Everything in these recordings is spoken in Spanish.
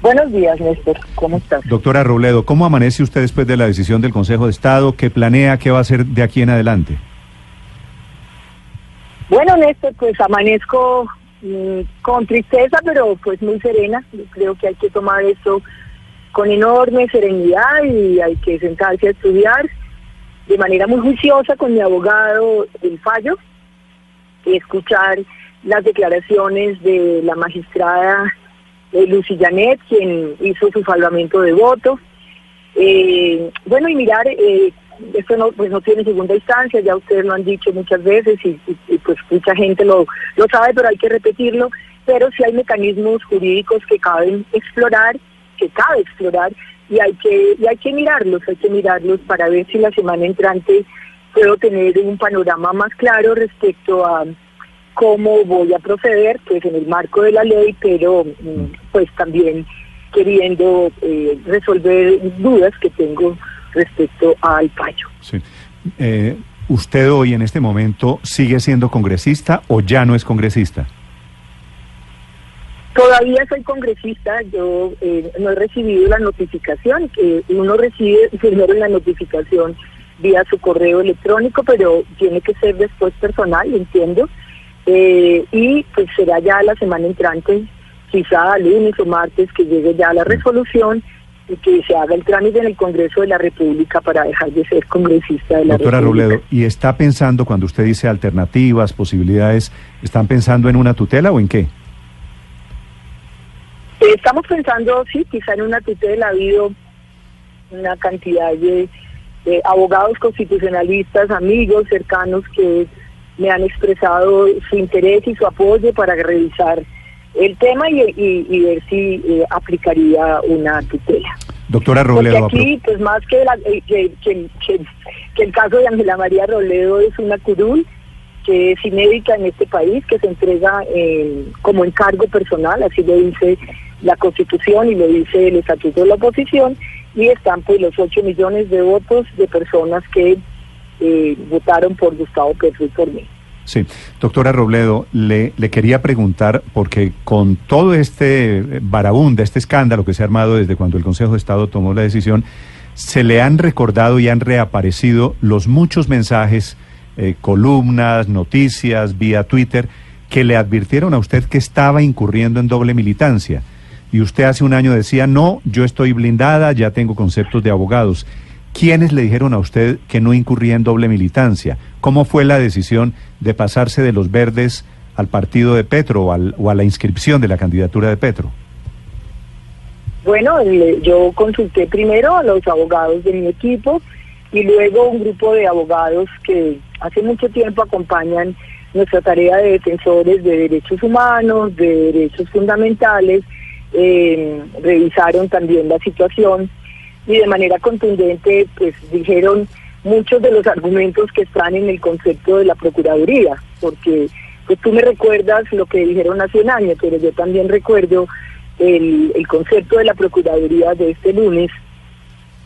Buenos días, Néstor. ¿Cómo estás? Doctora Robledo, ¿cómo amanece usted después de la decisión del Consejo de Estado? ¿Qué planea? ¿Qué va a hacer de aquí en adelante? Bueno, Néstor, pues amanezco mm, con tristeza, pero pues muy serena. Yo creo que hay que tomar esto con enorme serenidad y hay que sentarse a estudiar de manera muy juiciosa con mi abogado el fallo, y escuchar las declaraciones de la magistrada eh, Lucy Janet, quien hizo su salvamento de voto. Eh, bueno, y mirar, eh, esto no, pues no tiene segunda instancia, ya ustedes lo han dicho muchas veces y, pues mucha gente lo, lo sabe, pero hay que repetirlo, pero sí hay mecanismos jurídicos que caben explorar, que cabe explorar y hay que, y hay que mirarlos, hay que mirarlos para ver si la semana entrante puedo tener un panorama más claro respecto a cómo voy a proceder, pues en el marco de la ley, pero mm, pues también queriendo eh, resolver dudas que tengo respecto al fallo. Sí. Eh, ¿Usted hoy en este momento sigue siendo congresista o ya no es congresista? Todavía soy congresista, yo eh, no he recibido la notificación, que uno recibe primero la notificación vía su correo electrónico, pero tiene que ser después personal, entiendo. Eh, y pues será ya la semana entrante, quizá lunes o martes, que llegue ya la resolución y que se haga el trámite en el Congreso de la República para dejar de ser congresista de la Doctora República. Robledo, ¿y está pensando cuando usted dice alternativas, posibilidades, están pensando en una tutela o en qué? Eh, estamos pensando, sí, quizá en una tutela ha habido una cantidad de, de abogados constitucionalistas, amigos cercanos que me han expresado su interés y su apoyo para revisar el tema y, y- y ver si eh, aplicaría una tutela. Doctora Robledo, aquí, pues más que, la- eh, que, que- que- que el caso de Ángela María Robledo es una curul que es inédita en este país, que se entrega eh, como encargo personal, así lo dice la Constitución y lo dice el Estatuto de la Oposición, y están pues los 8 millones de votos de personas que eh, votaron por Gustavo Petro y por mí. Sí, doctora Robledo, le, quería preguntar, porque con todo este barabún, este escándalo que se ha armado desde cuando el Consejo de Estado tomó la decisión, se le han recordado y han reaparecido los muchos mensajes, eh, columnas, noticias, vía Twitter, que le advirtieron a usted que estaba incurriendo en doble militancia. Y usted hace un año decía, no, yo estoy blindada, ya tengo conceptos de abogados. ¿Quiénes le dijeron a usted que no incurría en doble militancia? ¿Cómo fue la decisión de pasarse de los verdes al partido de Petro o, al- o a la inscripción de la candidatura de Petro? Bueno, yo consulté primero a los abogados de mi equipo y luego un grupo de abogados que hace mucho tiempo acompañan nuestra tarea de defensores de derechos humanos, de derechos fundamentales, eh, revisaron también la situación y de manera contundente pues dijeron muchos de los argumentos que están en el concepto de la Procuraduría, porque pues tú me recuerdas lo que dijeron hace un año, pero yo también recuerdo el, el concepto de la Procuraduría de este lunes,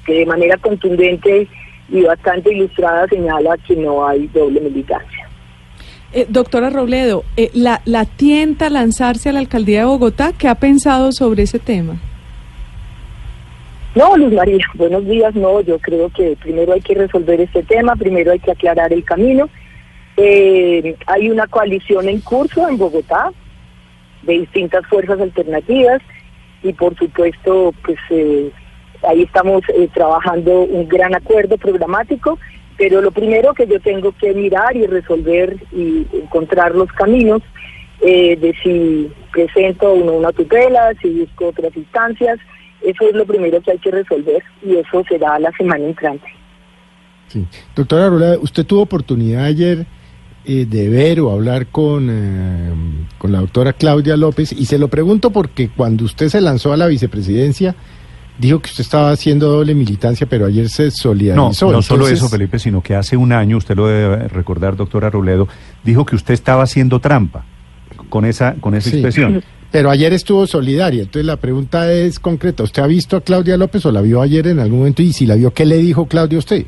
que de manera contundente y bastante ilustrada señala que no hay doble militancia. Eh, doctora Robledo, eh, la, ¿la tienta lanzarse a la alcaldía de Bogotá? ¿Qué ha pensado sobre ese tema? No, Luz María, buenos días. No, yo creo que primero hay que resolver este tema, primero hay que aclarar el camino. Eh, hay una coalición en curso en Bogotá de distintas fuerzas alternativas y por supuesto, pues eh, ahí estamos eh, trabajando un gran acuerdo programático, pero lo primero que yo tengo que mirar y resolver y encontrar los caminos eh, de si presento una tutela, si busco otras instancias, eso es lo primero que hay que resolver y eso será la semana entrante. Sí. Doctora Aurora, usted tuvo oportunidad ayer eh, de ver o hablar con, eh, con la doctora Claudia López y se lo pregunto porque cuando usted se lanzó a la vicepresidencia dijo que usted estaba haciendo doble militancia, pero ayer se No, solidarizó. no solo Entonces, eso, Felipe, sino que hace un año, usted lo debe recordar, doctora Robledo, dijo que usted estaba haciendo trampa con esa, con esa Sí. expresión. Pero ayer estuvo solidaria, entonces la pregunta es concreta. ¿Usted ha visto a Claudia López o la vio ayer en algún momento? Y si la vio, ¿qué le dijo Claudia a usted?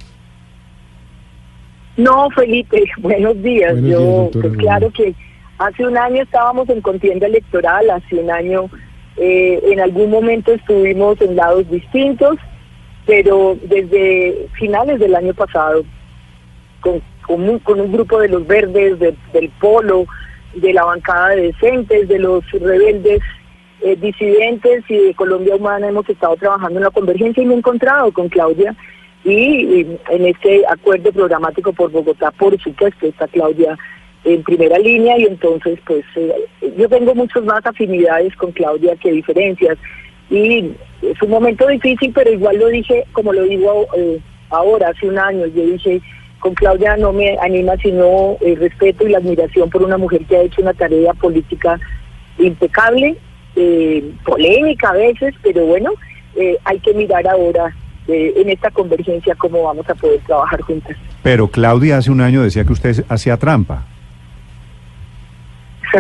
No, Felipe, buenos días. Buenos Yo, días, doctora pues claro que hace un año estábamos en contienda electoral, hace un año eh, en algún momento estuvimos en lados distintos, pero desde finales del año pasado, con, con, un, con un grupo de los verdes, de- del polo, de la bancada de decentes, de los rebeldes eh, disidentes y de Colombia Humana hemos estado trabajando en la convergencia y me he encontrado con Claudia y, y en este acuerdo programático por Bogotá, por supuesto, está Claudia en primera línea y entonces pues eh, yo tengo muchas más afinidades con Claudia que diferencias y es un momento difícil pero igual lo dije como lo digo eh, ahora hace un año yo dije con Claudia no me anima sino el respeto y la admiración por una mujer que ha hecho una tarea política impecable eh, polémica a veces pero bueno eh, hay que mirar ahora eh, en esta convergencia cómo vamos a poder trabajar juntas Pero Claudia hace un año decía que usted hacía trampa.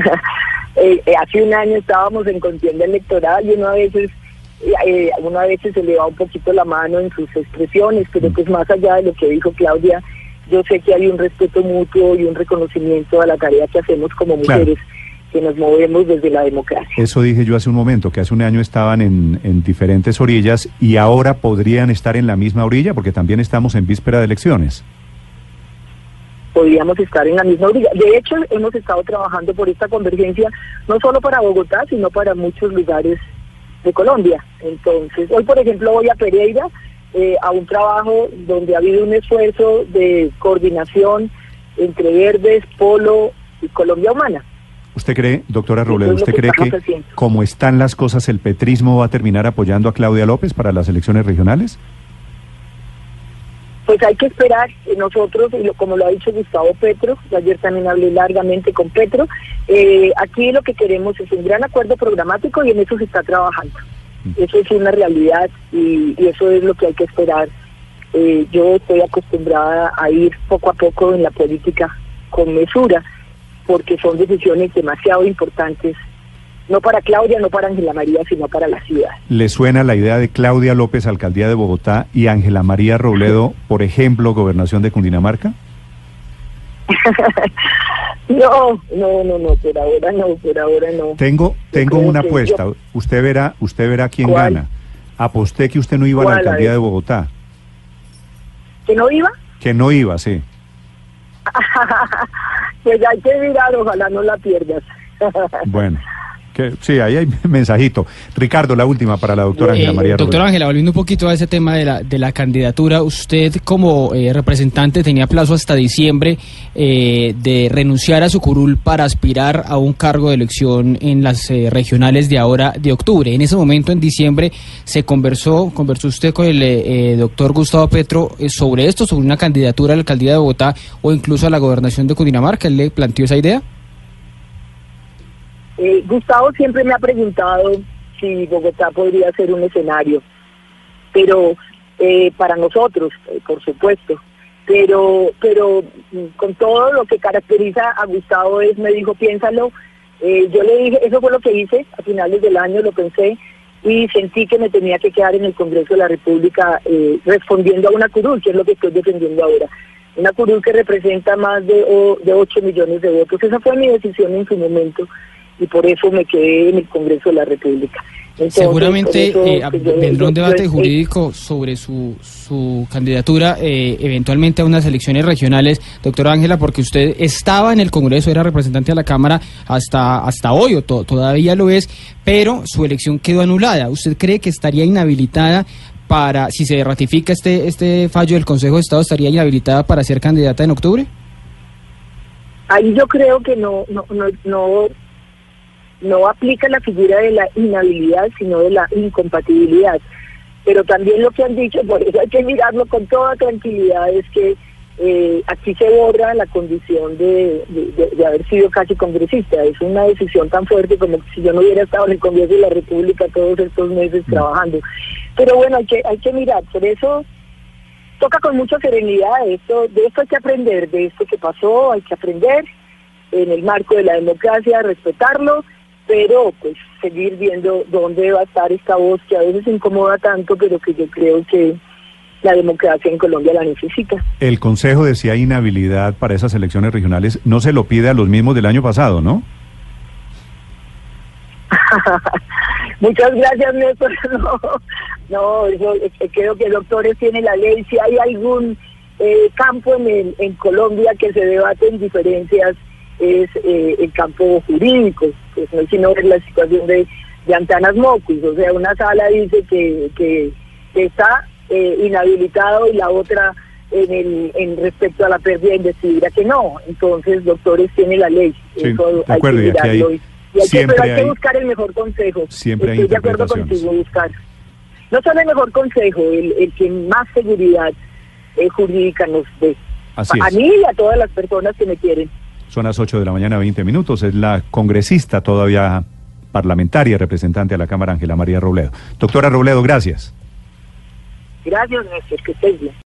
Eh, eh, hace un año estábamos en contienda electoral y uno a veces eh, uno a veces se le va un poquito la mano en sus expresiones, pero pues más allá de lo que dijo Claudia, yo sé que hay un respeto mutuo y un reconocimiento a la tarea que hacemos como Claro. mujeres que nos movemos desde la democracia. Eso dije yo hace un momento, que hace un año estaban en, en diferentes orillas y ahora podrían estar en la misma orilla porque también estamos en víspera de elecciones. podríamos estar en la misma orilla. De hecho, hemos estado trabajando por esta convergencia, no solo para Bogotá, sino para muchos lugares de Colombia. Entonces, hoy, por ejemplo, voy a Pereira eh, a un trabajo donde ha habido un esfuerzo de coordinación entre Verdes, Polo y Colombia Humana. ¿Usted cree, doctora Robledo, usted que cree que haciendo. como están las cosas, el petrismo va a terminar apoyando a Claudia López para las elecciones regionales? Pues hay que esperar nosotros, y lo- como lo ha dicho Gustavo Petro, ayer también hablé largamente con Petro, eh, aquí lo que queremos es un gran acuerdo programático y en eso se está trabajando. Eso es una realidad y, y eso es lo que hay que esperar. Eh, yo estoy acostumbrada a ir poco a poco en la política con mesura, porque son decisiones demasiado importantes, no para Claudia, no para Ángela María, sino para la ciudad. ¿Le suena la idea de Claudia López, alcaldía de Bogotá, y Ángela María Robledo, por ejemplo, gobernación de Cundinamarca? No, no, no, no, por ahora no, por ahora no. Tengo, tengo una apuesta. yo- Usted verá, usted verá quién ¿Cuál? gana. Aposté que usted no iba a la alcaldía de Bogotá. ¿Que no iba? Que no iba, sí. pues hay que mirar, ojalá no la pierdas. Bueno, que, sí, ahí hay mensajito. Ricardo, la última para la doctora Ángela Eh, María doctora. Ángela, volviendo un poquito a ese tema de la, de la candidatura, usted como eh, representante tenía plazo hasta diciembre eh, de renunciar a su curul para aspirar a un cargo de elección en las eh, regionales de ahora de octubre. En ese momento, en diciembre, se conversó, conversó usted con el eh, eh, doctor Gustavo Petro eh, sobre esto, sobre una candidatura a la alcaldía de Bogotá o incluso a la gobernación de Cundinamarca. ¿Él le planteó esa idea? Eh, Gustavo siempre me ha preguntado si Bogotá podría ser un escenario, pero eh, para nosotros, eh, por supuesto. Pero, pero mm, con todo lo que caracteriza a Gustavo es, me dijo, piénsalo. Eh, yo le dije, eso fue lo que hice a finales del año, lo pensé y sentí que me tenía que quedar en el Congreso de la República eh, respondiendo a una curul, que es lo que estoy defendiendo ahora. Una curul que representa más de, o- de 8 millones de votos. Esa fue mi decisión en su momento y por eso me quedé en el Congreso de la República. Entonces, Seguramente eso eh, yo- vendrá un debate yo- jurídico sobre su, su candidatura eh, eventualmente a unas elecciones regionales, doctora Ángela, porque usted estaba en el Congreso, era representante de la Cámara hasta, hasta hoy, o to- todavía lo es, pero su elección quedó anulada. ¿Usted cree que estaría inhabilitada para, si se ratifica este, este fallo del Consejo de Estado, estaría inhabilitada para ser candidata en octubre? Ahí yo creo que no, no, no, no, no aplica la figura de la inhabilidad, sino de la incompatibilidad. Pero también lo que han dicho, por eso hay que mirarlo con toda tranquilidad, es que eh, aquí se borra la condición de, de- de- de haber sido casi congresista. Es una decisión tan fuerte como si yo no hubiera estado en el Congreso de la República todos estos meses trabajando. Pero bueno, hay que, hay que mirar, por eso toca con mucha serenidad esto, de esto hay que aprender, de esto que pasó, hay que aprender en el marco de la democracia, respetarlo, pero pues seguir viendo dónde va a estar esta voz que a veces incomoda tanto, pero que yo creo que la democracia en Colombia la necesita. El Consejo decía inhabilidad para esas elecciones regionales. No se lo pide a los mismos del año pasado, ¿no? Muchas gracias, Néstor. No, no eso, eh, creo que doctores tiene la ley. Si hay algún eh, campo en, el- en Colombia que se debate en diferencias, es eh, el campo jurídico. Pues no es sino ver la situación de, de Antanas Mocus. O sea, una sala dice que, que, que está eh, inhabilitado y la otra en, el, en respecto a la pérdida de investidura que no. Entonces, doctores tiene la ley. Sí, Eso de acuerdo, y hay que aquí hay- mirarlo. Y- y hay que- siempre pero hay que hay- buscar el mejor consejo. siempre hay Estoy de acuerdo contigo, buscar. No solo el mejor consejo, el, el que más seguridad eh, jurídica nos dé. Así a es. mí y a todas las personas que me quieren. Son las 8 de la mañana, 20 minutos. Es la congresista todavía parlamentaria, representante de la Cámara, Ángela María Robledo. Doctora Robledo, gracias. Gracias, Néstor, que estés bien.